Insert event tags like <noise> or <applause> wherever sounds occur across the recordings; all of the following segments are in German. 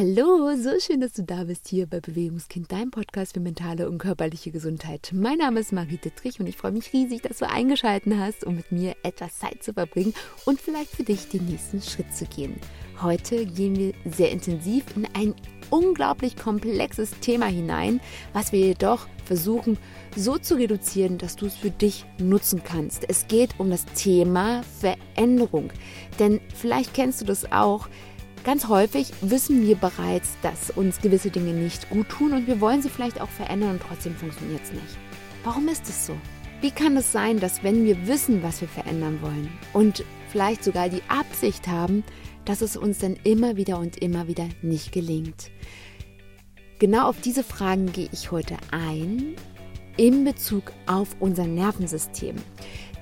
Hallo, so schön, dass du da bist hier bei Bewegungskind, deinem Podcast für mentale und körperliche Gesundheit. Mein Name ist Marie Dittrich und ich freue mich riesig, dass du eingeschaltet hast, um mit mir etwas Zeit zu verbringen und vielleicht für dich den nächsten Schritt zu gehen. Heute gehen wir sehr intensiv in ein unglaublich komplexes Thema hinein, was wir jedoch versuchen so zu reduzieren, dass du es für dich nutzen kannst. Es geht um das Thema Veränderung. Denn vielleicht kennst du das auch, Ganz häufig wissen wir bereits, dass uns gewisse Dinge nicht gut tun und wir wollen sie vielleicht auch verändern und trotzdem funktioniert es nicht. Warum ist es so? Wie kann es sein, dass wenn wir wissen, was wir verändern wollen und vielleicht sogar die Absicht haben, dass es uns dann immer wieder und immer wieder nicht gelingt? Genau auf diese Fragen gehe ich heute ein in Bezug auf unser Nervensystem.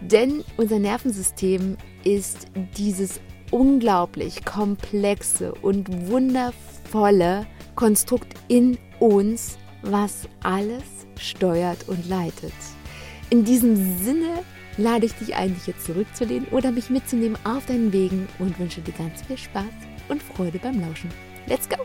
Denn unser Nervensystem ist dieses unglaublich komplexe und wundervolle Konstrukt in uns, was alles steuert und leitet. In diesem Sinne lade ich dich ein, dich jetzt zurückzulehnen oder mich mitzunehmen auf deinen Wegen und wünsche dir ganz viel Spaß und Freude beim Lauschen. Let's go!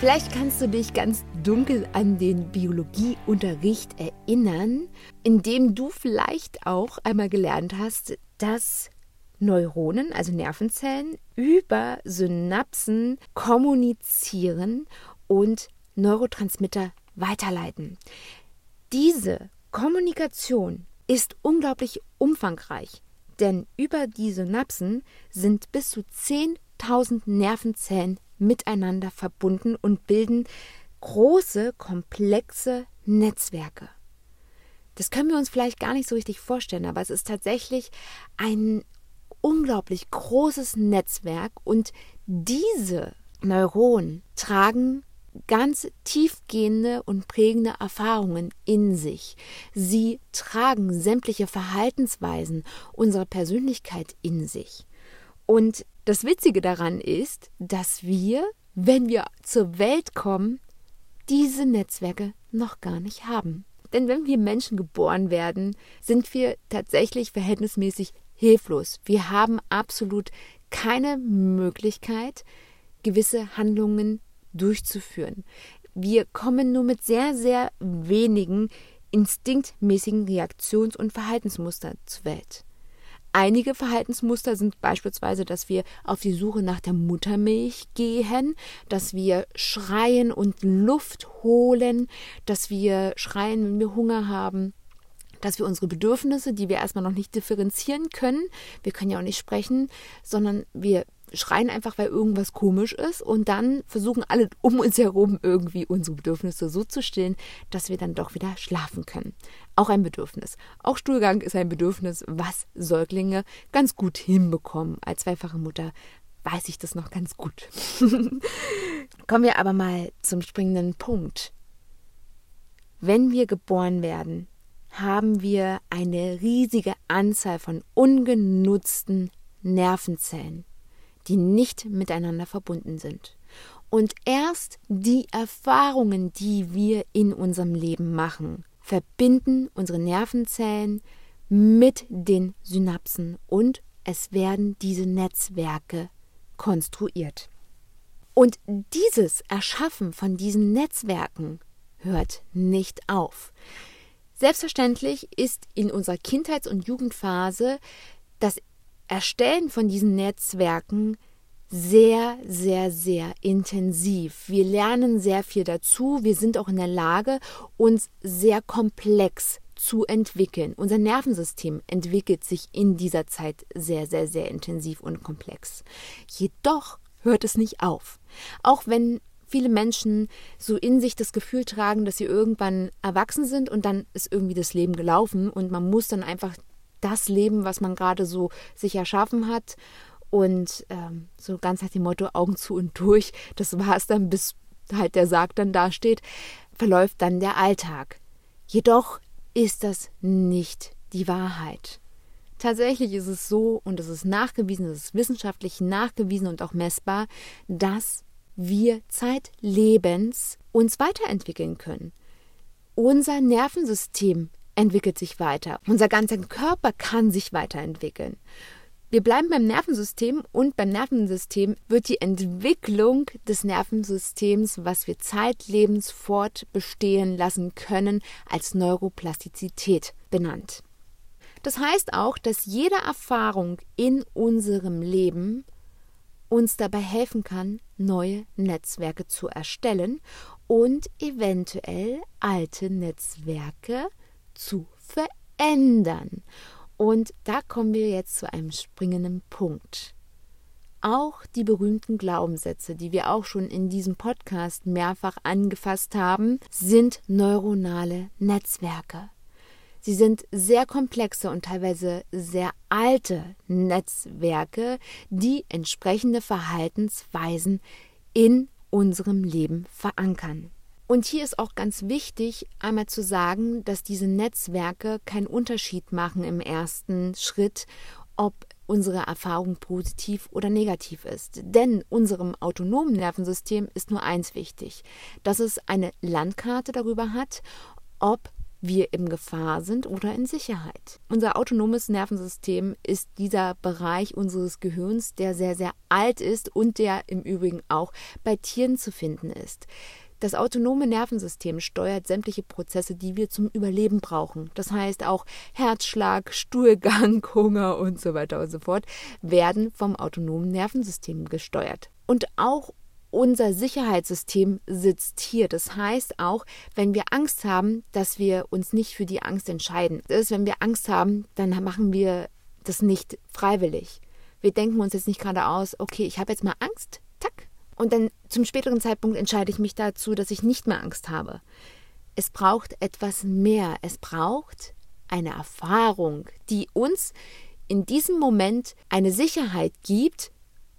Vielleicht kannst du dich ganz dunkel an den Biologieunterricht erinnern, in dem du vielleicht auch einmal gelernt hast, dass Neuronen, also Nervenzellen, über Synapsen kommunizieren und Neurotransmitter weiterleiten. Diese Kommunikation ist unglaublich umfangreich, denn über die Synapsen sind bis zu 10.000 Nervenzellen miteinander verbunden und bilden große, komplexe Netzwerke. Das können wir uns vielleicht gar nicht so richtig vorstellen, aber es ist tatsächlich ein unglaublich großes Netzwerk und diese Neuronen tragen ganz tiefgehende und prägende Erfahrungen in sich. Sie tragen sämtliche Verhaltensweisen unserer Persönlichkeit in sich. Und das Witzige daran ist, dass wir, wenn wir zur Welt kommen, diese Netzwerke noch gar nicht haben. Denn wenn wir Menschen geboren werden, sind wir tatsächlich verhältnismäßig hilflos. Wir haben absolut keine Möglichkeit, gewisse Handlungen durchzuführen. Wir kommen nur mit sehr, sehr wenigen instinktmäßigen Reaktions- und Verhaltensmustern zur Welt. Einige Verhaltensmuster sind beispielsweise, dass wir auf die Suche nach der Muttermilch gehen, dass wir schreien und Luft holen, dass wir schreien, wenn wir Hunger haben, dass wir unsere Bedürfnisse, die wir erstmal noch nicht differenzieren können, wir können ja auch nicht sprechen, sondern wir schreien einfach, weil irgendwas komisch ist und dann versuchen alle um uns herum irgendwie unsere Bedürfnisse so zu stillen, dass wir dann doch wieder schlafen können. Auch ein Bedürfnis. Auch Stuhlgang ist ein Bedürfnis, was Säuglinge ganz gut hinbekommen. Als zweifache Mutter weiß ich das noch ganz gut. <laughs> Kommen wir aber mal zum springenden Punkt. Wenn wir geboren werden, haben wir eine riesige Anzahl von ungenutzten Nervenzellen, die nicht miteinander verbunden sind. Und erst die Erfahrungen, die wir in unserem Leben machen, verbinden unsere Nervenzellen mit den Synapsen und es werden diese Netzwerke konstruiert. Und dieses Erschaffen von diesen Netzwerken hört nicht auf. Selbstverständlich ist in unserer Kindheits- und Jugendphase das Erstellen von diesen Netzwerken sehr, sehr, sehr intensiv. Wir lernen sehr viel dazu. Wir sind auch in der Lage, uns sehr komplex zu entwickeln. Unser Nervensystem entwickelt sich in dieser Zeit sehr, sehr, sehr intensiv und komplex. Jedoch hört es nicht auf. Auch wenn viele Menschen so in sich das Gefühl tragen, dass sie irgendwann erwachsen sind und dann ist irgendwie das Leben gelaufen und man muss dann einfach das leben, was man gerade so sich erschaffen hat und ähm, so ganz nach dem Motto Augen zu und durch, das war es dann, bis halt der Sarg dann dasteht, verläuft dann der Alltag. Jedoch ist das nicht die Wahrheit. Tatsächlich ist es so, und es ist nachgewiesen, es ist wissenschaftlich nachgewiesen und auch messbar, dass wir zeitlebens uns weiterentwickeln können. Unser Nervensystem entwickelt sich weiter. Unser ganzer Körper kann sich weiterentwickeln. Wir bleiben beim Nervensystem und beim Nervensystem wird die Entwicklung des Nervensystems, was wir zeitlebens fortbestehen lassen können, als Neuroplastizität benannt. Das heißt auch, dass jede Erfahrung in unserem Leben uns dabei helfen kann, neue Netzwerke zu erstellen und eventuell alte Netzwerke zu verändern. Und da kommen wir jetzt zu einem springenden Punkt. Auch die berühmten Glaubenssätze, die wir auch schon in diesem Podcast mehrfach angefasst haben, sind neuronale Netzwerke. Sie sind sehr komplexe und teilweise sehr alte Netzwerke, die entsprechende Verhaltensweisen in unserem Leben verankern. Und hier ist auch ganz wichtig, einmal zu sagen, dass diese Netzwerke keinen Unterschied machen im ersten Schritt, ob unsere Erfahrung positiv oder negativ ist. Denn unserem autonomen Nervensystem ist nur eins wichtig, dass es eine Landkarte darüber hat, ob wir in Gefahr sind oder in Sicherheit. Unser autonomes Nervensystem ist dieser Bereich unseres Gehirns, der sehr, sehr alt ist und der im Übrigen auch bei Tieren zu finden ist. Das autonome Nervensystem steuert sämtliche Prozesse, die wir zum Überleben brauchen. Das heißt auch Herzschlag, Stuhlgang, <laughs> Hunger und so weiter und so fort werden vom autonomen Nervensystem gesteuert. Und auch unser Sicherheitssystem sitzt hier. Das heißt auch, wenn wir Angst haben, dass wir uns nicht für die Angst entscheiden. Das ist, wenn wir Angst haben, dann machen wir das nicht freiwillig. Wir denken uns jetzt nicht gerade aus, okay, ich habe jetzt mal Angst, und dann zum späteren Zeitpunkt entscheide ich mich dazu, dass ich nicht mehr Angst habe. Es braucht etwas mehr. Es braucht eine Erfahrung, die uns in diesem Moment eine Sicherheit gibt,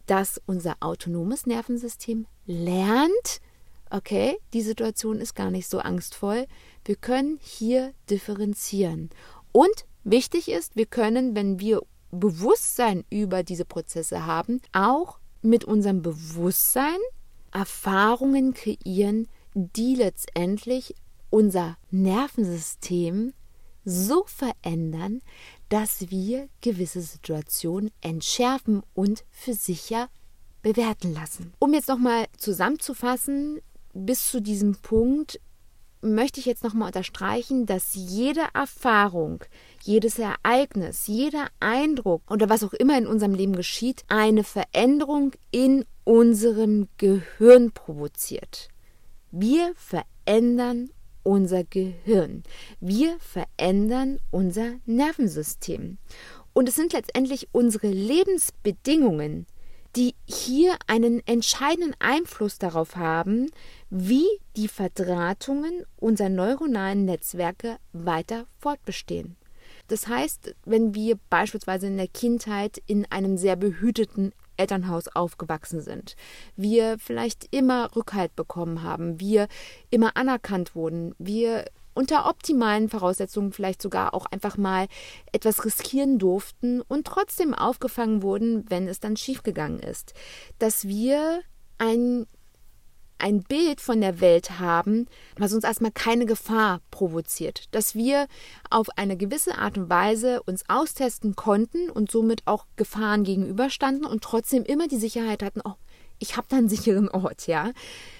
dass unser autonomes Nervensystem lernt, okay, die Situation ist gar nicht so angstvoll. Wir können hier differenzieren. Und wichtig ist, wir können, wenn wir Bewusstsein über diese Prozesse haben, auch mit unserem Bewusstsein Erfahrungen kreieren, die letztendlich unser Nervensystem so verändern, dass wir gewisse Situationen entschärfen und für sicher bewerten lassen. Um jetzt nochmal zusammenzufassen, bis zu diesem Punkt möchte ich jetzt nochmal unterstreichen, dass jede Erfahrung, jedes Ereignis, jeder Eindruck oder was auch immer in unserem Leben geschieht, eine Veränderung in unserem Gehirn provoziert. Wir verändern unser Gehirn. Wir verändern unser Nervensystem. Und es sind letztendlich unsere Lebensbedingungen, die hier einen entscheidenden Einfluss darauf haben, wie die Verdrahtungen unserer neuronalen Netzwerke weiter fortbestehen. Das heißt, wenn wir beispielsweise in der Kindheit in einem sehr behüteten Elternhaus aufgewachsen sind, wir vielleicht immer Rückhalt bekommen haben, wir immer anerkannt wurden, wir unter optimalen Voraussetzungen vielleicht sogar auch einfach mal etwas riskieren durften und trotzdem aufgefangen wurden, wenn es dann schiefgegangen ist. Dass wir ein ein Bild von der Welt haben, was uns erstmal keine Gefahr provoziert, dass wir auf eine gewisse Art und Weise uns austesten konnten und somit auch Gefahren gegenüberstanden und trotzdem immer die Sicherheit hatten, oh, ich habe da einen sicheren Ort, ja.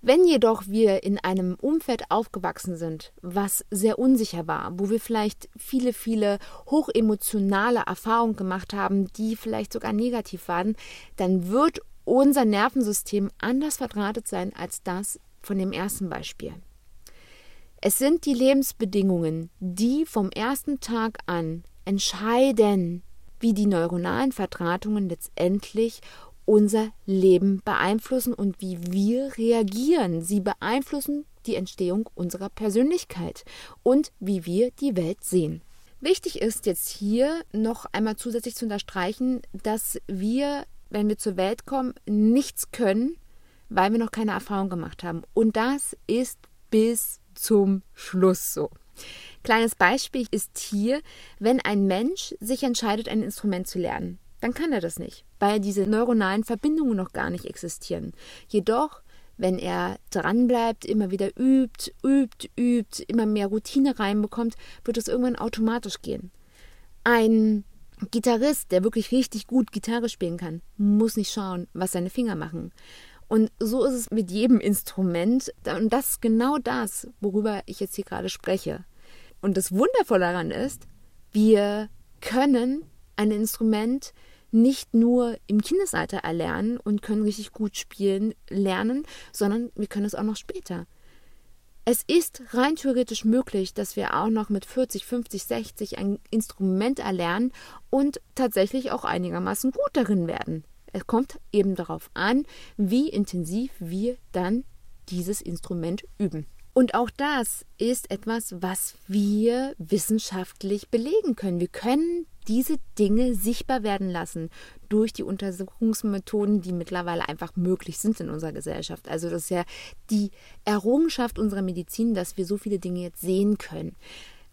Wenn jedoch wir in einem Umfeld aufgewachsen sind, was sehr unsicher war, wo wir vielleicht viele, viele hochemotionale Erfahrungen gemacht haben, die vielleicht sogar negativ waren, dann wird unser Nervensystem anders verdrahtet sein als das von dem ersten Beispiel. Es sind die Lebensbedingungen, die vom ersten Tag an entscheiden, wie die neuronalen Verdrahtungen letztendlich unser Leben beeinflussen und wie wir reagieren. Sie beeinflussen die Entstehung unserer Persönlichkeit und wie wir die Welt sehen. Wichtig ist jetzt hier noch einmal zusätzlich zu unterstreichen, dass wir, wenn wir zur Welt kommen, nichts können, weil wir noch keine Erfahrung gemacht haben. Und das ist bis zum Schluss so. Kleines Beispiel ist hier, wenn ein Mensch sich entscheidet, ein Instrument zu lernen dann kann er das nicht, weil diese neuronalen Verbindungen noch gar nicht existieren. Jedoch wenn er dranbleibt, immer wieder übt, übt, übt, immer mehr Routine reinbekommt, wird es irgendwann automatisch gehen. Ein Gitarrist, der wirklich richtig gut Gitarre spielen kann, muss nicht schauen, was seine Finger machen. Und so ist es mit jedem Instrument. Und das ist genau das, worüber ich jetzt hier gerade spreche. Und das Wundervolle daran ist, wir können ein Instrument nicht nur im Kindesalter erlernen und können richtig gut spielen lernen, sondern wir können es auch noch später. Es ist rein theoretisch möglich, dass wir auch noch mit 40, 50, 60 ein Instrument erlernen und tatsächlich auch einigermaßen gut darin werden. Es kommt eben darauf an, wie intensiv wir dann dieses Instrument üben. Und auch das ist etwas, was wir wissenschaftlich belegen können. Wir können diese Dinge sichtbar werden lassen durch die Untersuchungsmethoden, die mittlerweile einfach möglich sind in unserer Gesellschaft. Also das ist ja die Errungenschaft unserer Medizin, dass wir so viele Dinge jetzt sehen können.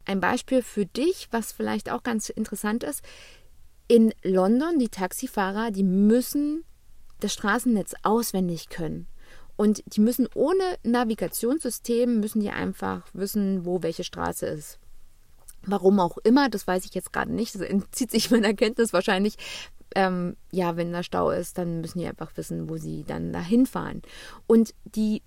Ein Beispiel für dich, was vielleicht auch ganz interessant ist. In London, die Taxifahrer, die müssen das Straßennetz auswendig können. Und die müssen ohne Navigationssystem, müssen die einfach wissen, wo welche Straße ist. Warum auch immer, das weiß ich jetzt gerade nicht. Das entzieht sich meiner Kenntnis wahrscheinlich. Ähm, ja, wenn da Stau ist, dann müssen die einfach wissen, wo sie dann dahin fahren. Und die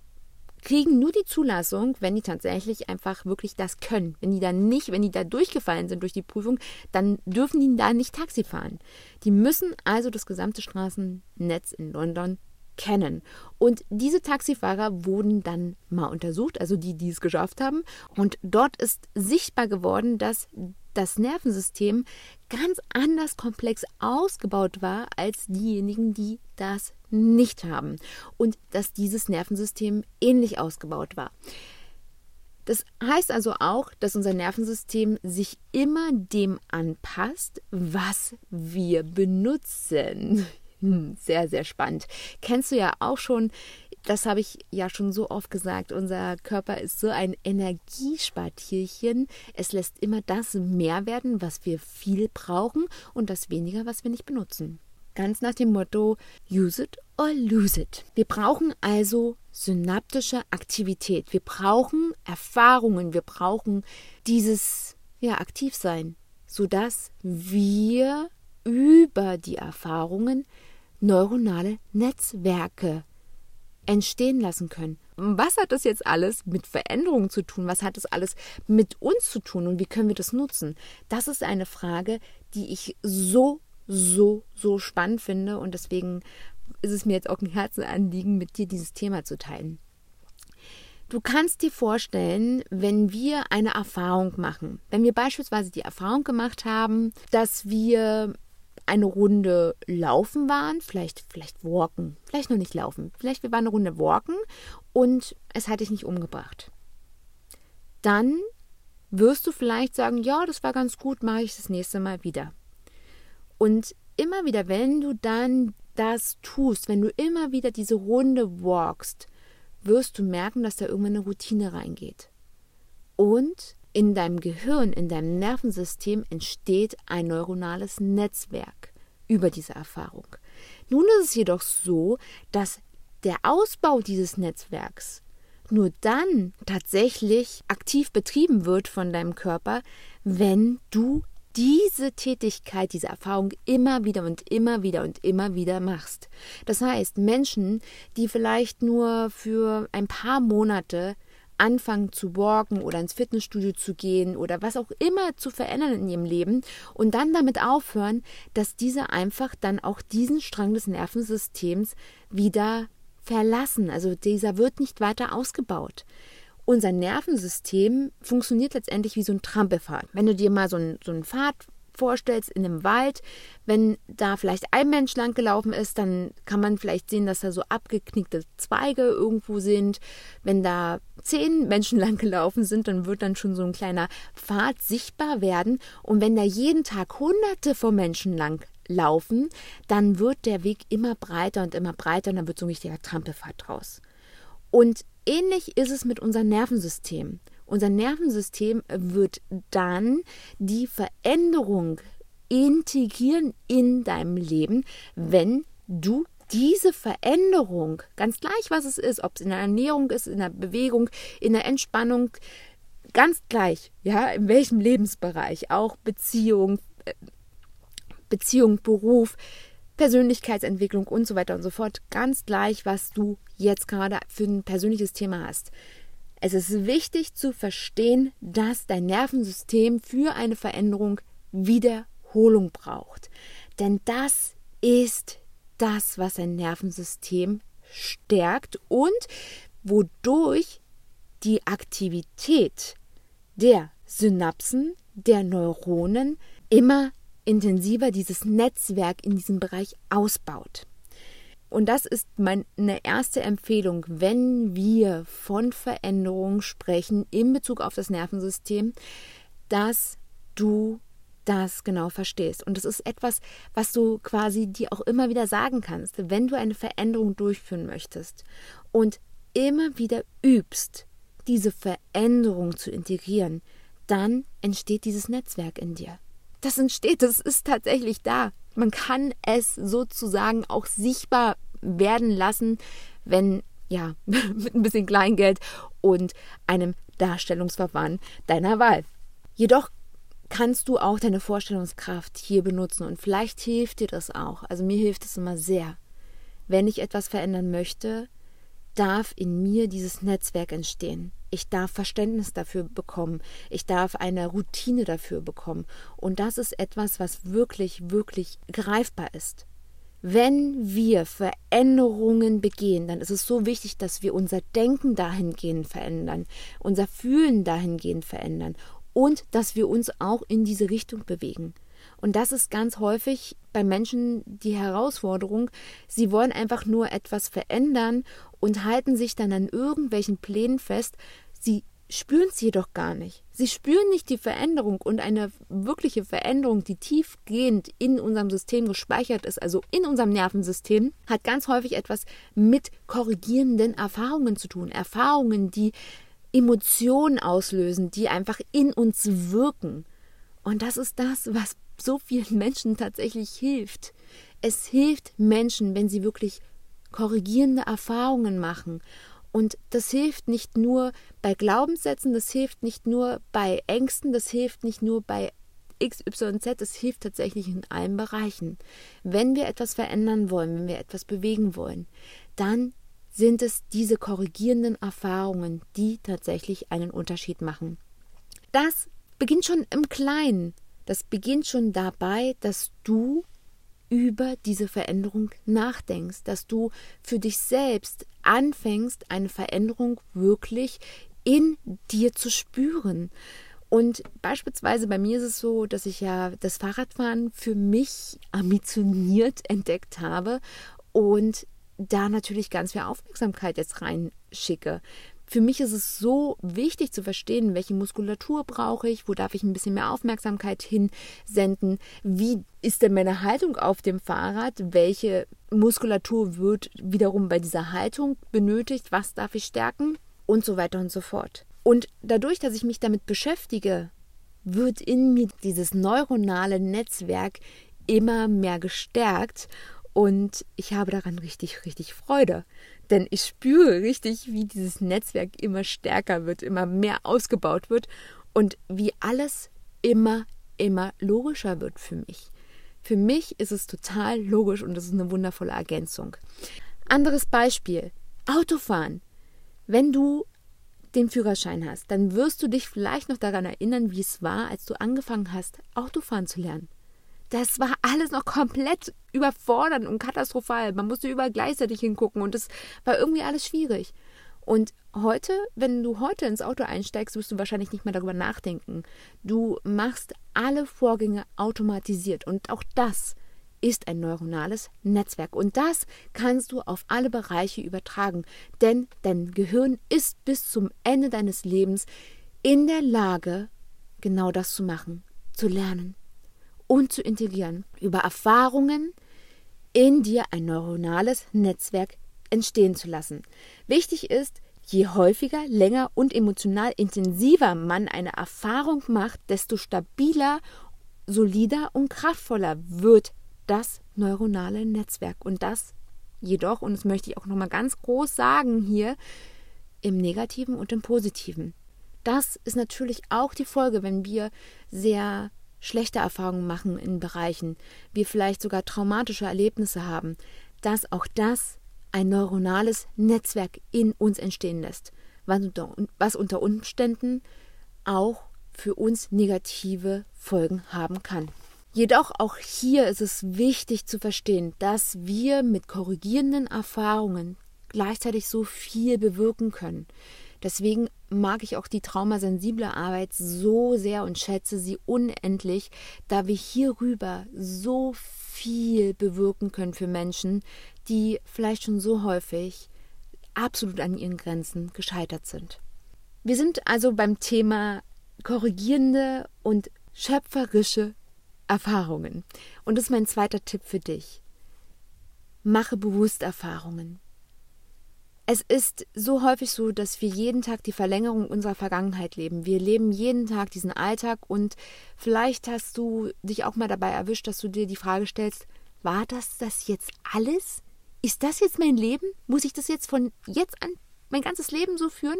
kriegen nur die Zulassung, wenn die tatsächlich einfach wirklich das können. Wenn die dann nicht, wenn die da durchgefallen sind durch die Prüfung, dann dürfen die da nicht Taxi fahren. Die müssen also das gesamte Straßennetz in London kennen. Und diese Taxifahrer wurden dann mal untersucht, also die, die es geschafft haben. Und dort ist sichtbar geworden, dass das Nervensystem ganz anders komplex ausgebaut war als diejenigen, die das nicht haben. Und dass dieses Nervensystem ähnlich ausgebaut war. Das heißt also auch, dass unser Nervensystem sich immer dem anpasst, was wir benutzen. Hm, sehr, sehr spannend. Kennst du ja auch schon, das habe ich ja schon so oft gesagt, unser Körper ist so ein Energiespartierchen. Es lässt immer das mehr werden, was wir viel brauchen und das weniger, was wir nicht benutzen. Ganz nach dem Motto Use it or lose it. Wir brauchen also synaptische Aktivität. Wir brauchen Erfahrungen. Wir brauchen dieses ja, Aktivsein, sodass wir über die Erfahrungen neuronale Netzwerke entstehen lassen können. Was hat das jetzt alles mit Veränderungen zu tun? Was hat das alles mit uns zu tun und wie können wir das nutzen? Das ist eine Frage, die ich so, so, so spannend finde und deswegen ist es mir jetzt auch ein Herzenanliegen, mit dir dieses Thema zu teilen. Du kannst dir vorstellen, wenn wir eine Erfahrung machen, wenn wir beispielsweise die Erfahrung gemacht haben, dass wir eine Runde laufen waren, vielleicht, vielleicht walken, vielleicht noch nicht laufen, vielleicht wir waren eine Runde walken und es hat dich nicht umgebracht. Dann wirst du vielleicht sagen, ja, das war ganz gut, mache ich das nächste Mal wieder. Und immer wieder, wenn du dann das tust, wenn du immer wieder diese Runde walkst, wirst du merken, dass da irgendwann eine Routine reingeht. Und in deinem Gehirn, in deinem Nervensystem entsteht ein neuronales Netzwerk über diese Erfahrung. Nun ist es jedoch so, dass der Ausbau dieses Netzwerks nur dann tatsächlich aktiv betrieben wird von deinem Körper, wenn du diese Tätigkeit, diese Erfahrung immer wieder und immer wieder und immer wieder machst. Das heißt, Menschen, die vielleicht nur für ein paar Monate anfangen zu walken oder ins Fitnessstudio zu gehen oder was auch immer zu verändern in ihrem Leben und dann damit aufhören, dass diese einfach dann auch diesen Strang des Nervensystems wieder verlassen. Also dieser wird nicht weiter ausgebaut. Unser Nervensystem funktioniert letztendlich wie so ein Trampelfahrt. Wenn du dir mal so einen, so einen Pfad vorstellst in einem Wald, wenn da vielleicht ein Mensch lang gelaufen ist, dann kann man vielleicht sehen, dass da so abgeknickte Zweige irgendwo sind. Wenn da zehn <laughs> Menschen lang gelaufen sind, dann wird dann schon so ein kleiner Pfad sichtbar werden. Und wenn da jeden Tag hunderte von Menschen lang laufen, dann wird der Weg immer breiter und immer breiter und dann wird so ein richtiger Trampelpfad draus. Und ähnlich ist es mit unserem Nervensystem. Unser Nervensystem wird dann die Veränderung integrieren in deinem Leben, wenn du diese Veränderung, ganz gleich was es ist, ob es in der Ernährung ist, in der Bewegung, in der Entspannung, ganz gleich, ja, in welchem Lebensbereich, auch Beziehung, äh, Beziehung, Beruf, Persönlichkeitsentwicklung und so weiter und so fort, ganz gleich, was du jetzt gerade für ein persönliches Thema hast. Es ist wichtig zu verstehen, dass dein Nervensystem für eine Veränderung Wiederholung braucht. Denn das ist das, was ein Nervensystem stärkt und wodurch die Aktivität der Synapsen, der Neuronen immer intensiver dieses Netzwerk in diesem Bereich ausbaut. Und das ist meine erste Empfehlung, wenn wir von Veränderungen sprechen in Bezug auf das Nervensystem, dass du das genau verstehst. Und das ist etwas, was du quasi dir auch immer wieder sagen kannst, wenn du eine Veränderung durchführen möchtest und immer wieder übst, diese Veränderung zu integrieren, dann entsteht dieses Netzwerk in dir. Das entsteht, das ist tatsächlich da. Man kann es sozusagen auch sichtbar werden lassen, wenn, ja, <laughs> mit ein bisschen Kleingeld und einem Darstellungsverfahren deiner Wahl. Jedoch kannst du auch deine Vorstellungskraft hier benutzen und vielleicht hilft dir das auch. Also mir hilft es immer sehr. Wenn ich etwas verändern möchte, darf in mir dieses Netzwerk entstehen. Ich darf Verständnis dafür bekommen. Ich darf eine Routine dafür bekommen. Und das ist etwas, was wirklich, wirklich greifbar ist. Wenn wir Veränderungen begehen, dann ist es so wichtig, dass wir unser Denken dahingehend verändern, unser Fühlen dahingehend verändern und dass wir uns auch in diese Richtung bewegen. Und das ist ganz häufig bei Menschen die Herausforderung. Sie wollen einfach nur etwas verändern und halten sich dann an irgendwelchen Plänen fest. Sie spüren es jedoch gar nicht. Sie spüren nicht die Veränderung und eine wirkliche Veränderung, die tiefgehend in unserem System gespeichert ist, also in unserem Nervensystem, hat ganz häufig etwas mit korrigierenden Erfahrungen zu tun. Erfahrungen, die Emotionen auslösen, die einfach in uns wirken. Und das ist das, was so vielen <laughs> Menschen tatsächlich hilft. Es hilft Menschen, wenn sie wirklich korrigierende Erfahrungen machen. Und das hilft nicht nur bei Glaubenssätzen, das hilft nicht nur bei Ängsten, das hilft nicht nur bei XYZ, es hilft tatsächlich in allen Bereichen. Wenn wir etwas verändern wollen, wenn wir etwas bewegen wollen, dann sind es diese korrigierenden Erfahrungen, die tatsächlich einen Unterschied machen. Das beginnt schon im Kleinen. Das beginnt schon dabei, dass du über diese Veränderung nachdenkst, dass du für dich selbst anfängst, eine Veränderung wirklich in dir zu spüren. Und beispielsweise bei mir ist es so, dass ich ja das Fahrradfahren für mich ambitioniert entdeckt habe und da natürlich ganz viel Aufmerksamkeit jetzt reinschicke. Für mich ist es so wichtig zu verstehen, welche Muskulatur brauche ich, wo darf ich ein bisschen mehr Aufmerksamkeit hinsenden, wie ist denn meine Haltung auf dem Fahrrad, welche Muskulatur wird wiederum bei dieser Haltung benötigt, was darf ich stärken und so weiter und so fort. Und dadurch, dass ich mich damit beschäftige, wird in mir dieses neuronale Netzwerk immer mehr gestärkt und ich habe daran richtig, richtig Freude. Denn ich spüre richtig, wie dieses Netzwerk immer stärker wird, immer mehr ausgebaut wird und wie alles immer, immer logischer wird für mich. Für mich ist es total logisch und es ist eine wundervolle Ergänzung. Anderes Beispiel. Autofahren. Wenn du den Führerschein hast, dann wirst du dich vielleicht noch daran erinnern, wie es war, als du angefangen hast, Autofahren zu lernen das war alles noch komplett überfordernd und katastrophal. Man musste überall gleichzeitig hingucken und es war irgendwie alles schwierig. Und heute, wenn du heute ins Auto einsteigst, wirst du wahrscheinlich nicht mehr darüber nachdenken. Du machst alle Vorgänge automatisiert und auch das ist ein neuronales Netzwerk und das kannst du auf alle Bereiche übertragen, denn dein Gehirn ist bis zum Ende deines Lebens in der Lage, genau das zu machen, zu lernen und zu integrieren, über Erfahrungen in dir ein neuronales Netzwerk entstehen zu lassen. Wichtig ist, je häufiger, länger und emotional intensiver man eine Erfahrung macht, desto stabiler, solider und kraftvoller wird das neuronale Netzwerk. Und das jedoch, und das möchte ich auch nochmal ganz groß sagen hier, im negativen und im positiven. Das ist natürlich auch die Folge, wenn wir sehr schlechte Erfahrungen machen in Bereichen, wir vielleicht sogar traumatische Erlebnisse haben, dass auch das ein neuronales Netzwerk in uns entstehen lässt, was unter, was unter Umständen auch für uns negative Folgen haben kann. Jedoch auch hier ist es wichtig zu verstehen, dass wir mit korrigierenden Erfahrungen gleichzeitig so viel bewirken können. Deswegen mag ich auch die traumasensible Arbeit so sehr und schätze sie unendlich, da wir hierüber so viel bewirken können für Menschen, die vielleicht schon so häufig absolut an ihren Grenzen gescheitert sind. Wir sind also beim Thema korrigierende und schöpferische Erfahrungen. Und das ist mein zweiter Tipp für dich. Mache bewusst Erfahrungen. Es ist so häufig so, dass wir jeden Tag die Verlängerung unserer Vergangenheit leben. Wir leben jeden Tag diesen Alltag und vielleicht hast du dich auch mal dabei erwischt, dass du dir die Frage stellst, war das das jetzt alles? Ist das jetzt mein Leben? Muss ich das jetzt von jetzt an mein ganzes Leben so führen?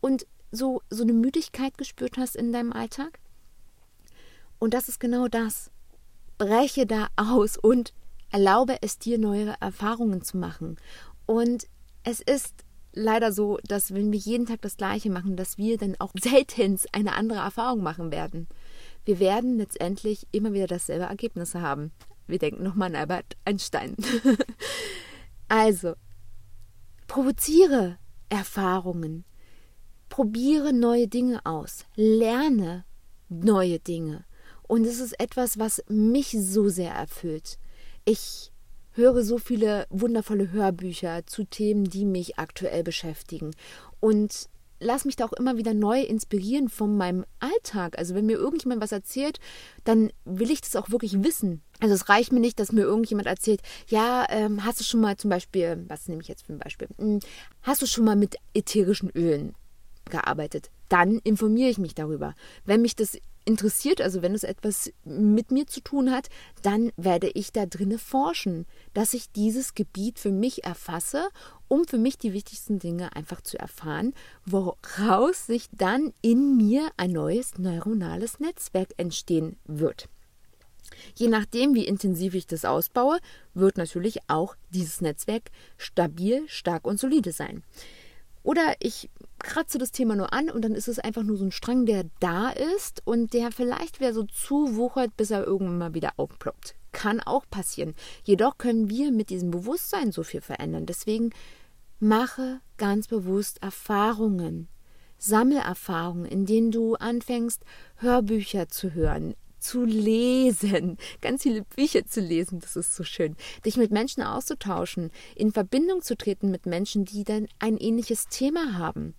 Und so, so eine Müdigkeit gespürt hast in deinem Alltag? Und das ist genau das. Breche da aus und erlaube es dir, neue Erfahrungen zu machen. Und es ist leider so, dass wenn wir jeden Tag das Gleiche machen, dass wir dann auch selten eine andere Erfahrung machen werden. Wir werden letztendlich immer wieder dasselbe Ergebnis haben. Wir denken nochmal an Albert Einstein. <laughs> also, provoziere Erfahrungen, probiere neue Dinge aus, lerne neue Dinge. Und es ist etwas, was mich so sehr erfüllt. Ich höre so viele wundervolle Hörbücher zu Themen, die mich aktuell beschäftigen. Und lass mich da auch immer wieder neu inspirieren von meinem Alltag. Also wenn mir irgendjemand was erzählt, dann will ich das auch wirklich wissen. Also es reicht mir nicht, dass mir irgendjemand erzählt, ja, ähm, hast du schon mal zum Beispiel, was nehme ich jetzt für ein Beispiel, hm, hast du schon mal mit ätherischen Ölen gearbeitet? Dann informiere ich mich darüber. Wenn mich das interessiert, also wenn es etwas mit mir zu tun hat, dann werde ich da drinne forschen, dass ich dieses Gebiet für mich erfasse, um für mich die wichtigsten Dinge einfach zu erfahren, woraus sich dann in mir ein neues neuronales Netzwerk entstehen wird. Je nachdem, wie intensiv ich das ausbaue, wird natürlich auch dieses Netzwerk stabil, stark und solide sein. Oder ich kratze das Thema nur an und dann ist es einfach nur so ein Strang, der da ist und der vielleicht wieder so zuwuchert, bis er irgendwann mal wieder aufploppt. Kann auch passieren. Jedoch können wir mit diesem Bewusstsein so viel verändern. Deswegen mache ganz bewusst Erfahrungen. Sammle Erfahrungen, in denen du anfängst, Hörbücher zu hören, zu lesen, ganz viele Bücher zu lesen, das ist so schön, dich mit Menschen auszutauschen, in Verbindung zu treten mit Menschen, die dann ein ähnliches Thema haben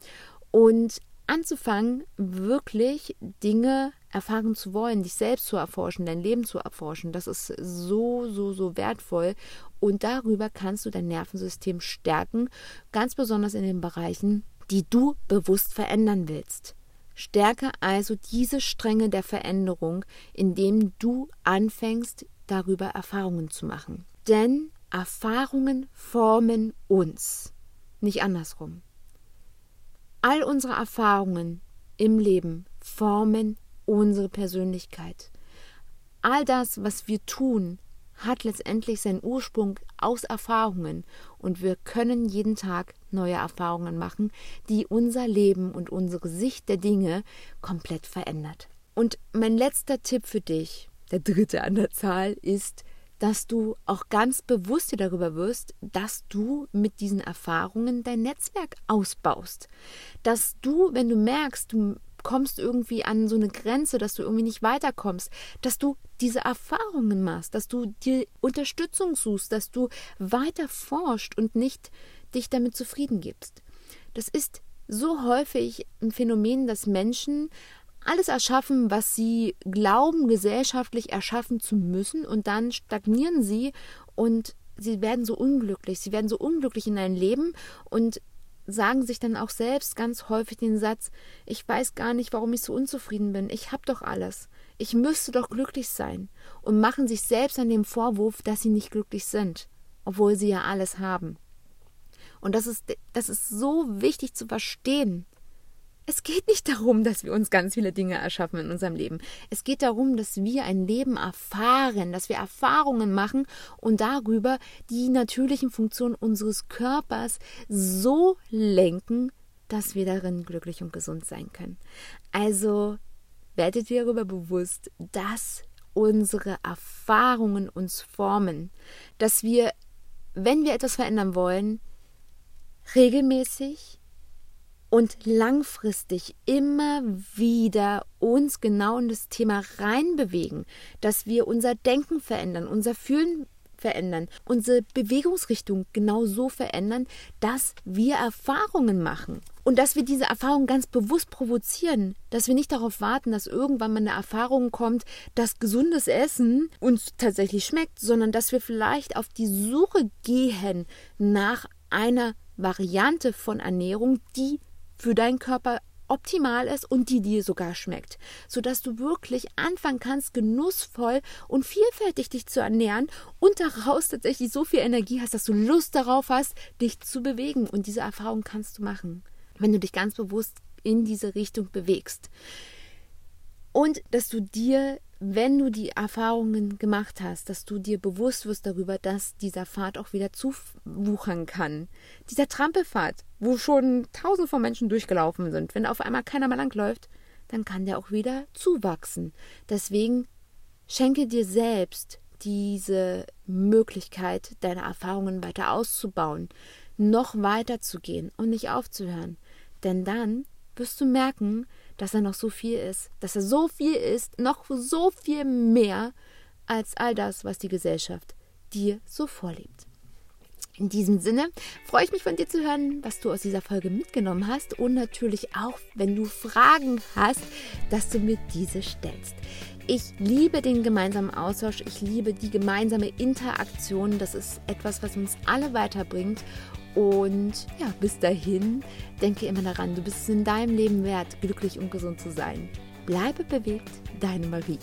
und anzufangen, wirklich Dinge erfahren zu wollen, dich selbst zu erforschen, dein Leben zu erforschen. Das ist so, so, so wertvoll. Und darüber kannst du dein Nervensystem stärken, ganz besonders in den Bereichen, die du bewusst verändern willst. Stärke also diese Stränge der Veränderung, indem du anfängst, darüber Erfahrungen zu machen. Denn Erfahrungen formen uns, nicht andersrum. All unsere Erfahrungen im Leben formen unsere Persönlichkeit. All das, was wir tun, hat letztendlich seinen Ursprung aus Erfahrungen und wir können jeden Tag neue Erfahrungen machen, die unser Leben und unsere Sicht der Dinge komplett verändert. Und mein letzter Tipp für dich, der dritte an der Zahl, ist, dass du auch ganz bewusst dir darüber wirst, dass du mit diesen Erfahrungen dein Netzwerk ausbaust. Dass du, wenn du merkst, du kommst irgendwie an so eine Grenze, dass du irgendwie nicht weiterkommst, dass du diese Erfahrungen machst, dass du dir Unterstützung suchst, dass du weiter forscht und nicht dich damit zufrieden gibst. Das ist so häufig ein Phänomen, dass Menschen alles erschaffen, was sie glauben, gesellschaftlich erschaffen zu müssen, und dann stagnieren sie und sie werden so unglücklich. Sie werden so unglücklich in ein Leben und sagen sich dann auch selbst ganz häufig den Satz, ich weiß gar nicht, warum ich so unzufrieden bin, ich habe doch alles, ich müsste doch glücklich sein und machen sich selbst an dem Vorwurf, dass sie nicht glücklich sind. obwohl sie ja alles haben. Und das ist, das ist so wichtig zu verstehen. Es geht nicht darum, dass wir uns ganz viele Dinge erschaffen in unserem Leben. Es geht darum, dass wir ein Leben erfahren, dass wir Erfahrungen machen und darüber die natürlichen Funktionen unseres Körpers so lenken, dass wir darin glücklich und gesund sein können. Also werdet ihr darüber bewusst, dass unsere Erfahrungen uns formen, dass wir, wenn wir etwas verändern wollen, regelmäßig und langfristig immer wieder uns genau in das Thema reinbewegen, dass wir unser Denken verändern, unser Fühlen verändern, unsere Bewegungsrichtung genau so verändern, dass wir Erfahrungen machen. Und dass wir diese Erfahrungen ganz bewusst provozieren, dass wir nicht darauf warten, dass irgendwann mal eine Erfahrung kommt, dass gesundes Essen uns tatsächlich schmeckt, sondern dass wir vielleicht auf die Suche gehen nach einer Variante von Ernährung, die für deinen Körper optimal ist und die dir sogar schmeckt, sodass du wirklich anfangen kannst, genussvoll und vielfältig dich zu ernähren und daraus tatsächlich so viel Energie hast, dass du Lust darauf hast, dich zu bewegen. Und diese Erfahrung kannst du machen, wenn du dich ganz bewusst in diese Richtung bewegst. Und dass du dir wenn du die Erfahrungen gemacht hast, dass du dir bewusst wirst darüber, dass dieser Pfad auch wieder zuwuchern kann. Dieser Trampelpfad, wo schon tausende von Menschen durchgelaufen sind, wenn auf einmal keiner mehr langläuft, dann kann der auch wieder zuwachsen. Deswegen schenke dir selbst diese Möglichkeit, deine Erfahrungen weiter auszubauen, noch weiter zu gehen und nicht aufzuhören. Denn dann wirst du merken, dass er noch so viel ist, dass er so viel ist, noch so viel mehr als all das, was die Gesellschaft dir so vorlebt. In diesem Sinne freue ich mich von dir zu hören, was du aus dieser Folge mitgenommen hast und natürlich auch, wenn du Fragen hast, dass du mir diese stellst. Ich liebe den gemeinsamen Austausch, ich liebe die gemeinsame Interaktion. Das ist etwas, was uns alle weiterbringt und ja, bis dahin, denke immer daran, du bist es in deinem Leben wert, glücklich und gesund zu sein. Bleibe bewegt, deine Marie.